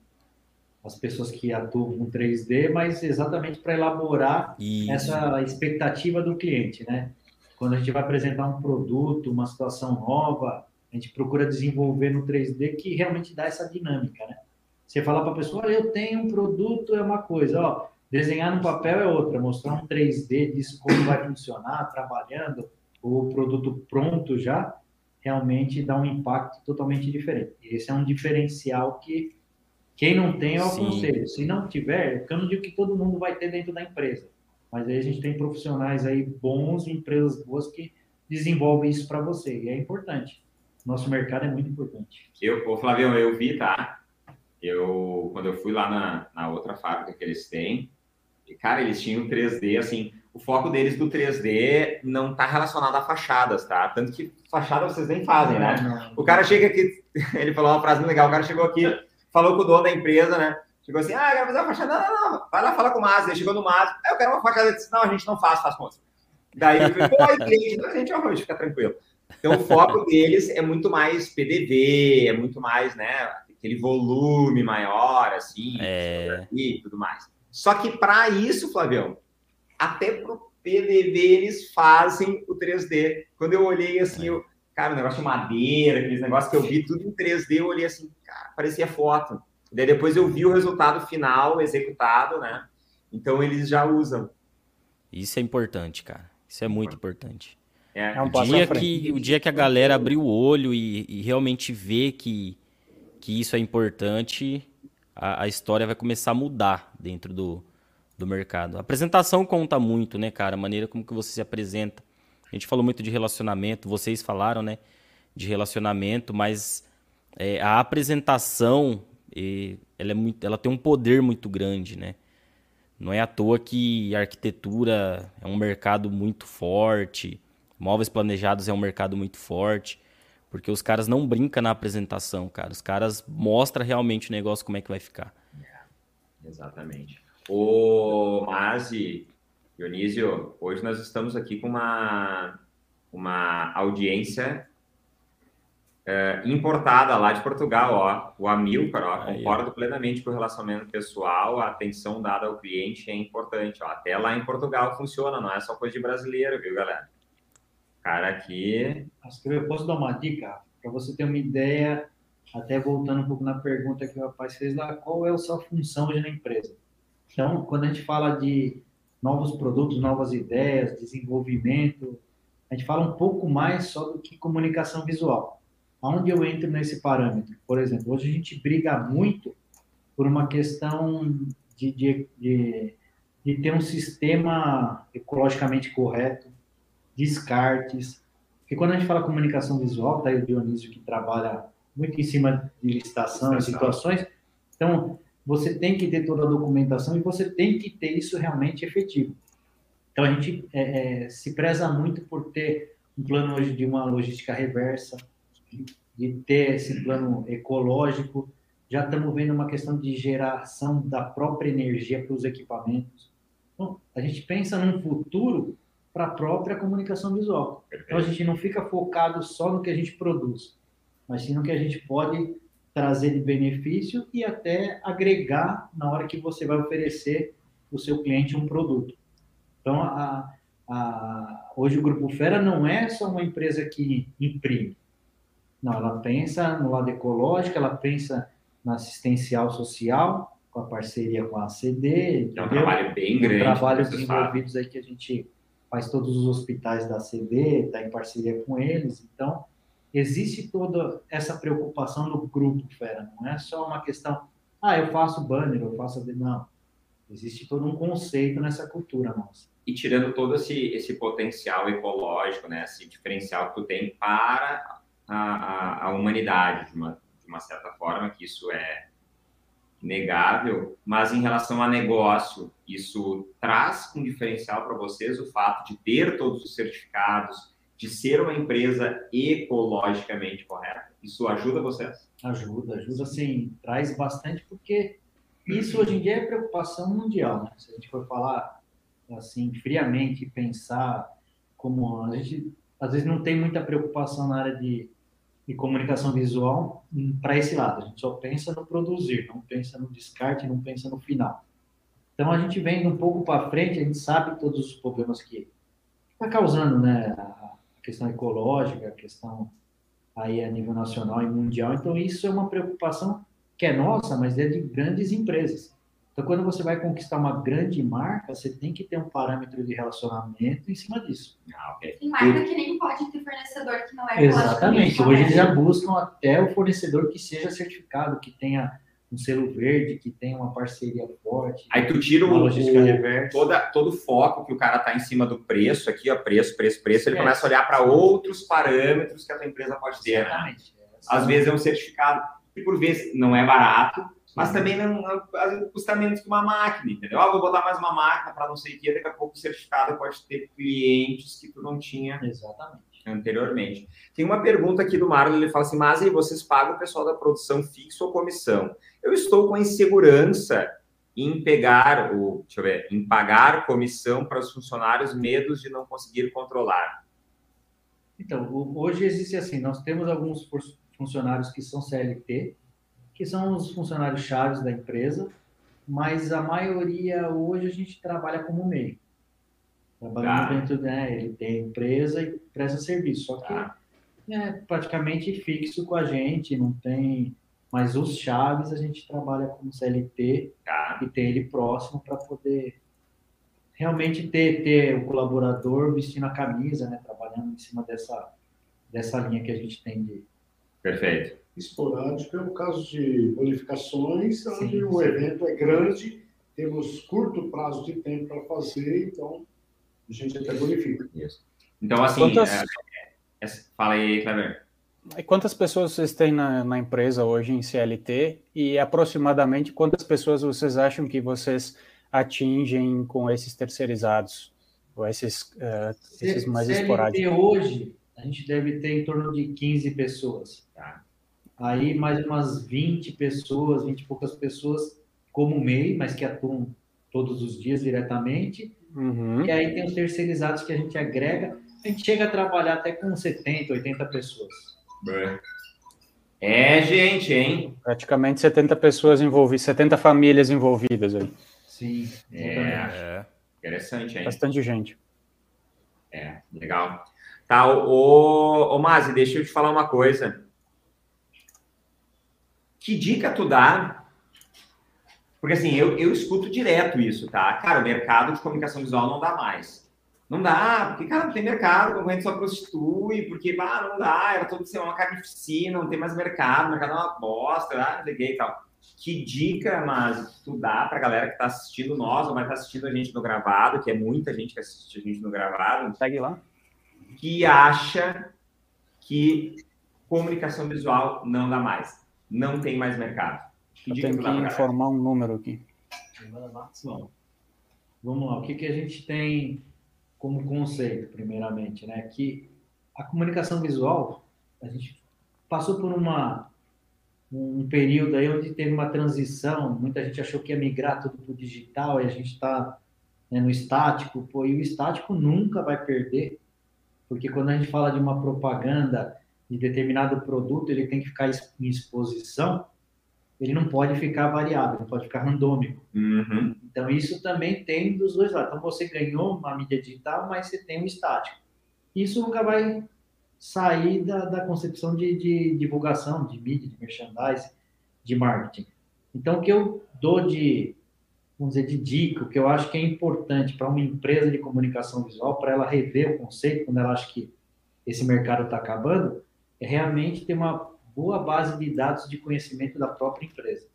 as pessoas que atuam com 3D, mas exatamente para elaborar Isso. essa expectativa do cliente, né? Quando a gente vai apresentar um produto, uma situação nova, a gente procura desenvolver no 3D que realmente dá essa dinâmica, né? Você falar para a pessoa, eu tenho um produto é uma coisa, ó, desenhar no papel é outra, mostrar um 3D disso como vai funcionar, trabalhando, o produto pronto já, realmente dá um impacto totalmente diferente. Esse é um diferencial que quem não tem, eu aconselho. Se não tiver, eu não digo que todo mundo vai ter dentro da empresa. Mas aí a gente tem profissionais aí bons, empresas boas que desenvolvem isso para você. E é importante. Nosso mercado é muito importante. Eu, ô Flavião, eu vi, tá? Eu, quando eu fui lá na, na outra fábrica que eles têm, e, cara, eles tinham 3D, assim, o foco deles do 3D não tá relacionado a fachadas, tá? Tanto que fachada vocês nem fazem, né? Não. O cara chega aqui, ele falou uma frase legal, o cara chegou aqui, falou com o dono da empresa, né? Chegou assim, ah, eu quero fazer uma fachada. Não, não, não, vai lá falar com o Mazda. Ele chegou no Mazda, ah, eu quero uma fachada. Ele disse, não, a gente não faz, faz conta. Daí ele falou, pô, aí, cliente, a gente vai fica tranquilo. Então, o foco deles é muito mais PDV, é muito mais, né, aquele volume maior, assim, é... e tudo mais. Só que para isso, Flavião, até pro PDV eles fazem o 3D. Quando eu olhei assim, eu, cara, o negócio de madeira, aqueles negócios que eu vi tudo em 3D, eu olhei assim, cara, parecia foto. Daí depois eu vi o resultado final executado, né? Então eles já usam. Isso é importante, cara. Isso é muito importante. É, é um o, dia que, o dia que a galera abrir o olho e, e realmente ver que, que isso é importante, a, a, história vai começar a mudar dentro do, do mercado. A apresentação conta muito, né, cara? A maneira como que você se apresenta. A gente falou muito de relacionamento, vocês falaram, né? De relacionamento, mas é, a apresentação e ela, é muito, ela tem um poder muito grande, né? Não é à toa que a arquitetura é um mercado muito forte, móveis planejados é um mercado muito forte, porque os caras não brincam na apresentação, cara. Os caras mostram realmente o negócio como é que vai ficar. É, exatamente. O Mazi, Dionísio, hoje nós estamos aqui com uma, uma audiência é, importada lá de Portugal, ó, o Amilcar, ó, concordo plenamente com o relacionamento pessoal, a atenção dada ao cliente é importante, ó, até lá em Portugal funciona, não é só coisa de brasileiro, viu, galera? Cara, aqui... Eu posso dar uma dica? Para você ter uma ideia, até voltando um pouco na pergunta que o rapaz fez lá, qual é a sua função hoje na empresa? Então, quando a gente fala de novos produtos, novas ideias, desenvolvimento, a gente fala um pouco mais só do que comunicação visual Onde eu entro nesse parâmetro? Por exemplo, hoje a gente briga muito por uma questão de, de, de, de ter um sistema ecologicamente correto, descartes. Porque quando a gente fala comunicação visual, tá aí o Dionísio que trabalha muito em cima de licitação e situações. Então, você tem que ter toda a documentação e você tem que ter isso realmente efetivo. Então, a gente é, é, se preza muito por ter um plano hoje de uma logística reversa, de ter esse plano ecológico. Já estamos vendo uma questão de geração da própria energia para os equipamentos. Então, a gente pensa num futuro para a própria comunicação visual. Então a gente não fica focado só no que a gente produz, mas sim no que a gente pode trazer de benefício e até agregar na hora que você vai oferecer o seu cliente um produto. Então, a, a, hoje o Grupo Fera não é só uma empresa que imprime. Não, ela pensa no lado ecológico, ela pensa na assistencial social, com a parceria com a CD. É um trabalho bem grande. Trabalhos desenvolvidos aí que a gente faz todos os hospitais da CD, está em parceria com eles. Então, existe toda essa preocupação no grupo Fera, não é só uma questão, ah, eu faço banner, eu faço. Não. Existe todo um conceito nessa cultura nossa. E tirando todo esse, esse potencial ecológico, né, esse diferencial que tu tem para a, a, a humanidade, de uma, de uma certa forma, que isso é negável, mas em relação a negócio, isso traz um diferencial para vocês o fato de ter todos os certificados, de ser uma empresa ecologicamente correta. Isso ajuda vocês? Ajuda, ajuda sim, traz bastante porque isso hoje em dia é preocupação mundial, né? Se a gente for falar assim friamente, pensar como a gente às vezes não tem muita preocupação na área de, de comunicação visual para esse lado. A gente só pensa no produzir, não pensa no descarte, não pensa no final. Então a gente vem um pouco para frente, a gente sabe todos os problemas que está causando, né? A questão ecológica, a questão aí a nível nacional e mundial. Então isso é uma preocupação que é nossa, mas é de grandes empresas. Então, quando você vai conquistar uma grande marca, você tem que ter um parâmetro de relacionamento em cima disso. Ah, okay. Tem marca que nem pode ter fornecedor que não é Exatamente. Hoje eles já buscam até o fornecedor que seja certificado, que tenha um selo verde, que tenha uma parceria forte. Aí tu tira o, o toda, todo o foco que o cara tá em cima do preço aqui, ó, preço, preço, preço, ele é. começa a olhar para outros parâmetros que a tua empresa pode ter. Né? Exatamente. Né? Às vezes é um certificado que por vezes não é barato, mas também não, às vezes custa menos que uma máquina, entendeu? Ah, vou botar mais uma máquina para não sei o que, daqui a pouco o certificado pode ter clientes que tu não tinha Exatamente. anteriormente. Tem uma pergunta aqui do Marlon, ele fala assim, mas aí vocês pagam o pessoal da produção fixo ou comissão? Eu estou com a insegurança em pegar, o, deixa eu ver, em pagar comissão para os funcionários, medos de não conseguir controlar. Então, hoje existe assim, nós temos alguns funcionários que são CLT, que são os funcionários chaves da empresa, mas a maioria hoje a gente trabalha como MEI. Trabalhando ah. dentro, né, ele tem empresa e presta serviço, só que ah. é praticamente fixo com a gente, não tem... Mas os chaves a gente trabalha como CLT ah. e tem ele próximo para poder realmente ter, ter o colaborador vestindo a camisa, né, trabalhando em cima dessa, dessa linha que a gente tem de, Perfeito. Esporádico é o caso de bonificações, onde sim, o evento é grande, temos curto prazo de tempo para fazer, então a gente até bonifica. Isso. Então, assim, Quantas... é, é, é fala aí, Cleber. Quantas pessoas vocês têm na, na, empresa hoje em CLT e aproximadamente quantas pessoas vocês acham que vocês atingem com esses terceirizados ou esses, uh, esses mais CLT esporádicos? hoje a gente deve ter em torno de 15 pessoas. Tá? Aí mais umas 20 pessoas, 20 e poucas pessoas como MEI, mas que atuam todos os dias diretamente. Uhum. E aí tem os terceirizados que a gente agrega. A gente chega a trabalhar até com 70, 80 pessoas. É, gente, hein? Praticamente 70 pessoas envolvidas, 70 famílias envolvidas aí. Sim, é, é. Interessante, hein? Bastante gente. É, legal. Tá, ô, ô Mazi, deixa eu te falar uma coisa. Que dica tu dá? Porque assim, eu, eu escuto direto isso, tá? Cara, o mercado de comunicação visual não dá mais. Não dá, porque, cara, não tem mercado, o concorrente só prostitui, porque, ah, não dá, era todo assim, uma carnificina, não tem mais mercado, o mercado é uma bosta, ah, não e tal. Que dica, mas tu dá pra galera que tá assistindo nós, ou vai estar tá assistindo a gente no gravado, que é muita gente que assiste a gente no gravado. Segue lá que acha que comunicação visual não dá mais, não tem mais mercado. Que Eu tenho que informar um número aqui. Vamos lá, o que, que a gente tem como conceito, primeiramente, né? Que a comunicação visual, a gente passou por uma um período aí onde teve uma transição, muita gente achou que ia migrar tudo para o digital e a gente está né, no estático, pô, e o estático nunca vai perder, porque quando a gente fala de uma propaganda de determinado produto, ele tem que ficar em exposição, ele não pode ficar variável, não pode ficar randômico. Uhum. Então, isso também tem dos dois lados. Então, você ganhou uma mídia digital, mas você tem um estático. Isso nunca vai sair da, da concepção de, de divulgação, de mídia, de merchandising, de marketing. Então, o que eu dou de, vamos dizer, de dica, o que eu acho que é importante para uma empresa de comunicação visual, para ela rever o conceito, quando ela acha que esse mercado está acabando, realmente ter uma boa base de dados de conhecimento da própria empresa.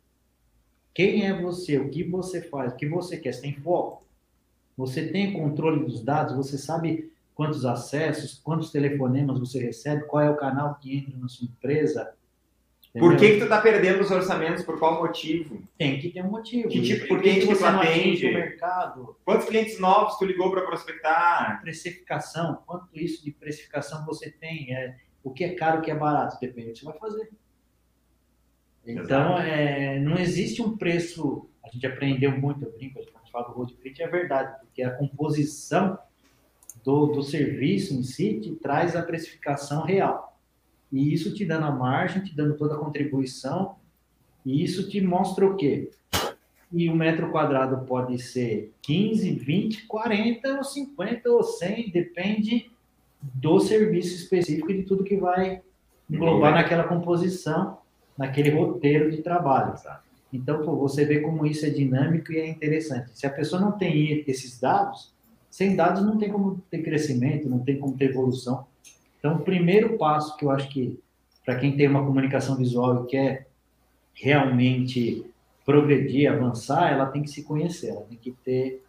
Quem é você? O que você faz? O que você quer? Você tem foco? Você tem controle dos dados? Você sabe quantos acessos, quantos telefonemas você recebe? Qual é o canal que entra na sua empresa? Entendeu? Por que, que tu está perdendo os orçamentos? Por qual motivo? Tem que ter um motivo. Que tipo, por que, você atende? Mercado? Quantos clientes novos tu ligou para prospectar? Precificação. Quanto isso de precificação você tem? É, o que é caro, o que é barato, depende do que você vai fazer. Então, é, não existe um preço. A gente aprendeu muito, eu brinco, a gente fala do road print, é verdade, porque a composição do, do serviço em si te traz a precificação real. E isso te dando a margem, te dando toda a contribuição, e isso te mostra o quê? E o metro quadrado pode ser 15, 20, 40, ou 50, ou 100, depende do serviço específico e de tudo que vai englobar uhum. naquela composição, naquele roteiro de trabalho. Então, pô, você vê como isso é dinâmico e é interessante. Se a pessoa não tem esses dados, sem dados não tem como ter crescimento, não tem como ter evolução. Então, o primeiro passo que eu acho que, para quem tem uma comunicação visual e quer realmente progredir, avançar, ela tem que se conhecer, ela tem que ter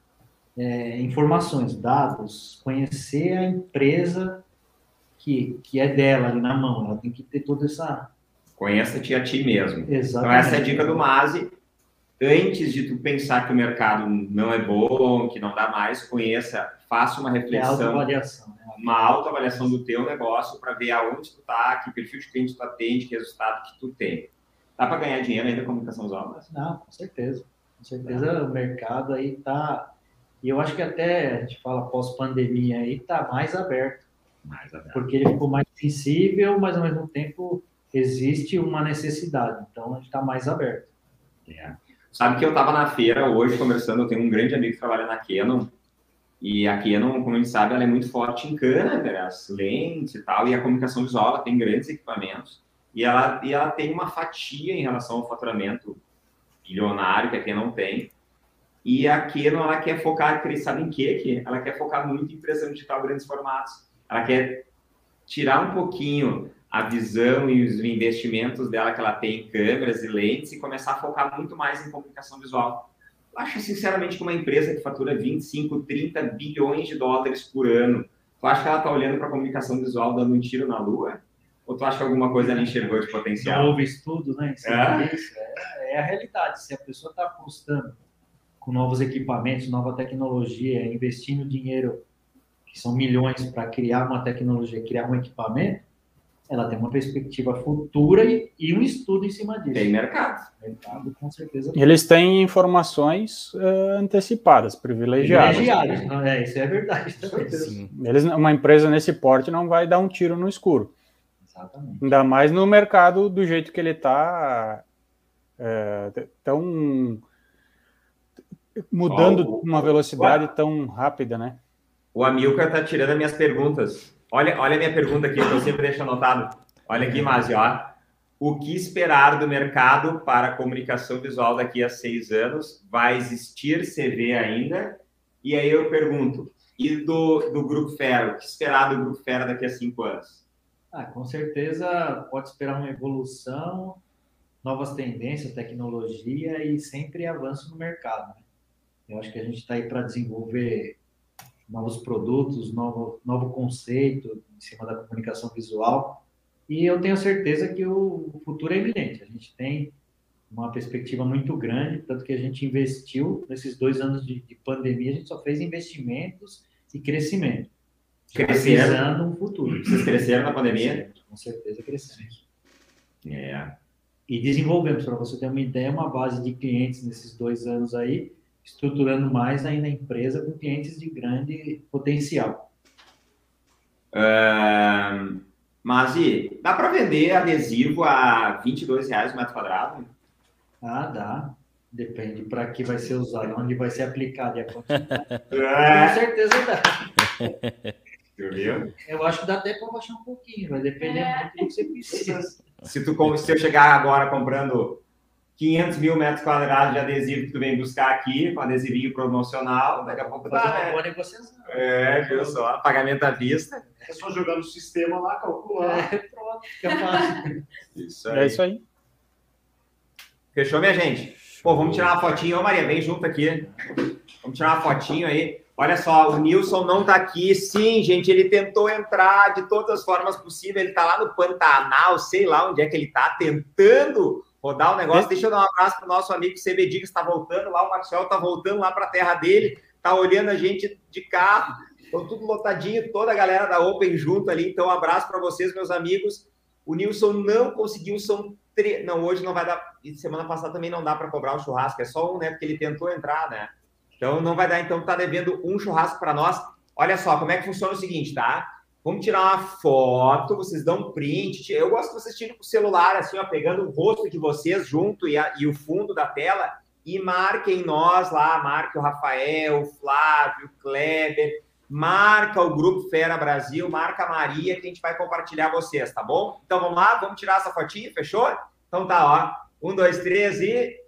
é, informações, dados, conhecer a empresa que, que é dela ali na mão. Ela tem que ter toda essa. Conheça-te a ti mesmo. Exatamente. Então, essa é a dica do Mazi. Antes de tu pensar que o mercado não é bom, que não dá mais, conheça, faça uma reflexão. É autoavaliação, né? Uma autoavaliação do teu negócio para ver aonde tu está, que perfil de cliente tu atende, que resultado que tu tem. Dá para ganhar dinheiro ainda com comunicação visual? Não, com certeza. Com certeza o mercado aí está e eu acho que até a gente fala pós-pandemia aí está mais aberto. Mais aberto. Porque ele ficou mais sensível, mas ao mesmo tempo existe uma necessidade. Então a gente está mais aberto. É. Sabe que eu estava na feira hoje conversando, eu tenho um grande amigo que trabalha na Canon, e a Canon, como a gente sabe, ela é muito forte em câmeras, lentes e tal, e a comunicação visual, ela tem grandes equipamentos, e ela, e ela tem uma fatia em relação ao faturamento bilionário que a Canon tem, e a Canon, ela quer focar, sabe em quê? Que ela quer focar muito em impressão digital grandes formatos. Ela quer tirar um pouquinho a visão e os investimentos dela que ela tem em câmeras e lentes e começar a focar muito mais em comunicação visual. Eu acho, sinceramente, que uma empresa que fatura 25, 30 bilhões de dólares por ano, tu acha que ela está olhando para a comunicação visual dando um tiro na lua? Ou tu acha que alguma coisa ela enxergou de potencial? Não houve estudo, né? É, é a realidade. Se a pessoa está apostando com novos equipamentos, nova tecnologia, investindo dinheiro, que são milhões, para criar uma tecnologia, criar um equipamento, ela tem uma perspectiva futura e, e um estudo em cima disso. Tem mercado. Mercado, com certeza. Eles têm informações uh, antecipadas, privilegiadas. Privilegiadas, é, isso é verdade também. Sim. Eles, uma empresa nesse porte não vai dar um tiro no escuro. Exatamente. Ainda mais no mercado do jeito que ele está, é, tão mudando oh, uma velocidade tão rápida, né? O Amilcar tá tirando as minhas perguntas. Olha, olha a minha pergunta aqui, que eu sempre deixo anotado. Olha aqui, Márcio, ó. O que esperar do mercado para a comunicação visual daqui a seis anos? Vai existir CV ainda? E aí eu pergunto, e do, do Grupo Fera? O que esperar do Grupo Fera daqui a cinco anos? Ah, com certeza pode esperar uma evolução, novas tendências, tecnologia e sempre avanço no mercado. Né? Eu acho que a gente está aí para desenvolver novos produtos, novo, novo conceito em cima da comunicação visual. E eu tenho certeza que o futuro é evidente. A gente tem uma perspectiva muito grande, tanto que a gente investiu nesses dois anos de, de pandemia, a gente só fez investimentos e crescimento. Crescendo um futuro. Vocês cresceram na pandemia? Com certeza crescemos. É. E desenvolvemos, para você ter uma ideia, uma base de clientes nesses dois anos aí, estruturando mais ainda a empresa com clientes de grande potencial. Uh, mas, e, dá para vender adesivo a 22 reais o metro quadrado? Ah, dá. Depende para que vai ser usado, onde vai ser aplicado e a quantidade. É. Com certeza dá. Viu? Eu acho que dá até para baixar um pouquinho, vai depender é. muito do que você precisa. Se, tu, se eu chegar agora comprando 500 mil metros quadrados de adesivo que tu vem buscar aqui, com adesivinho promocional, daqui a pouco dá. Uma boa negociação. É, viu só? Pagamento à vista. É só jogar no sistema lá, calcular. É, pronto, fica fácil. Isso aí. É isso aí. Fechou, minha gente? Pô, vamos tirar uma fotinho. Ô, Maria, vem junto aqui. Vamos tirar uma fotinho aí. Olha só, o Nilson não tá aqui. Sim, gente, ele tentou entrar de todas as formas possíveis. Ele tá lá no Pantanal, sei lá onde é que ele tá, tentando rodar o negócio. Deixa eu dar um abraço pro nosso amigo CBD que está voltando lá. O Marcel tá voltando lá para a terra dele, tá olhando a gente de carro. Estão tudo lotadinho, toda a galera da Open junto ali. Então, um abraço para vocês, meus amigos. O Nilson não conseguiu, são três. Não, hoje não vai dar. E semana passada também não dá para cobrar o churrasco, é só um, né? Porque ele tentou entrar, né? Então não vai dar, então tá devendo um churrasco para nós. Olha só, como é que funciona o seguinte, tá? Vamos tirar uma foto, vocês dão um print. Eu gosto que vocês tirem com o celular, assim, ó, pegando o rosto de vocês junto e, a, e o fundo da tela e marquem nós lá, marque o Rafael, o Flávio, o Kleber, marca o Grupo Fera Brasil, marca a Maria, que a gente vai compartilhar vocês, tá bom? Então vamos lá, vamos tirar essa fotinha, fechou? Então tá, ó. Um, dois, três e.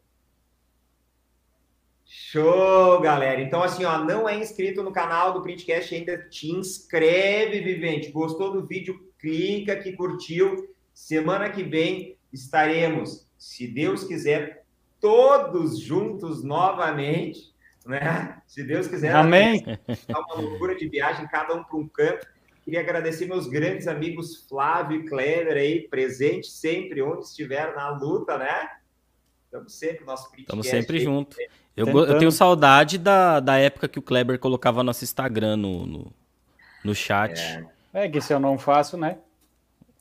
Show, galera. Então, assim, ó, não é inscrito no canal do Printcast ainda, te inscreve, vivente. Gostou do vídeo? Clica aqui, curtiu. Semana que vem estaremos, se Deus quiser, todos juntos novamente né? Se Deus quiser. Amém. Tá uma loucura de viagem, cada um para um canto. Queria agradecer meus grandes amigos Flávio e Kleber aí, presentes sempre onde estiver na luta, né? Estamos sempre, nosso Estamos sempre juntos. Eu, eu, tenho saudade da, da época que o Kleber colocava nosso Instagram no, no, no chat. É. é, que se eu não faço, né?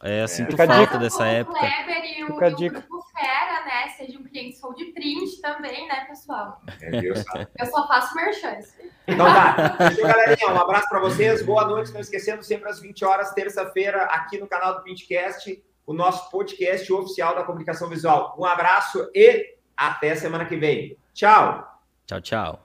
É, assim, é. falta dessa época. O Kleber e o, Fica e o Grupo Fera, né? Sejam clientes ou de print também, né, pessoal? É, Deus Eu só faço merchants. Então tá. Galerinha. Um abraço para vocês. Boa noite. Não esquecendo, sempre às 20 horas, terça-feira, aqui no canal do Printcast, o nosso podcast oficial da comunicação visual. Um abraço e até semana que vem. Tchau. Tchau, tchau.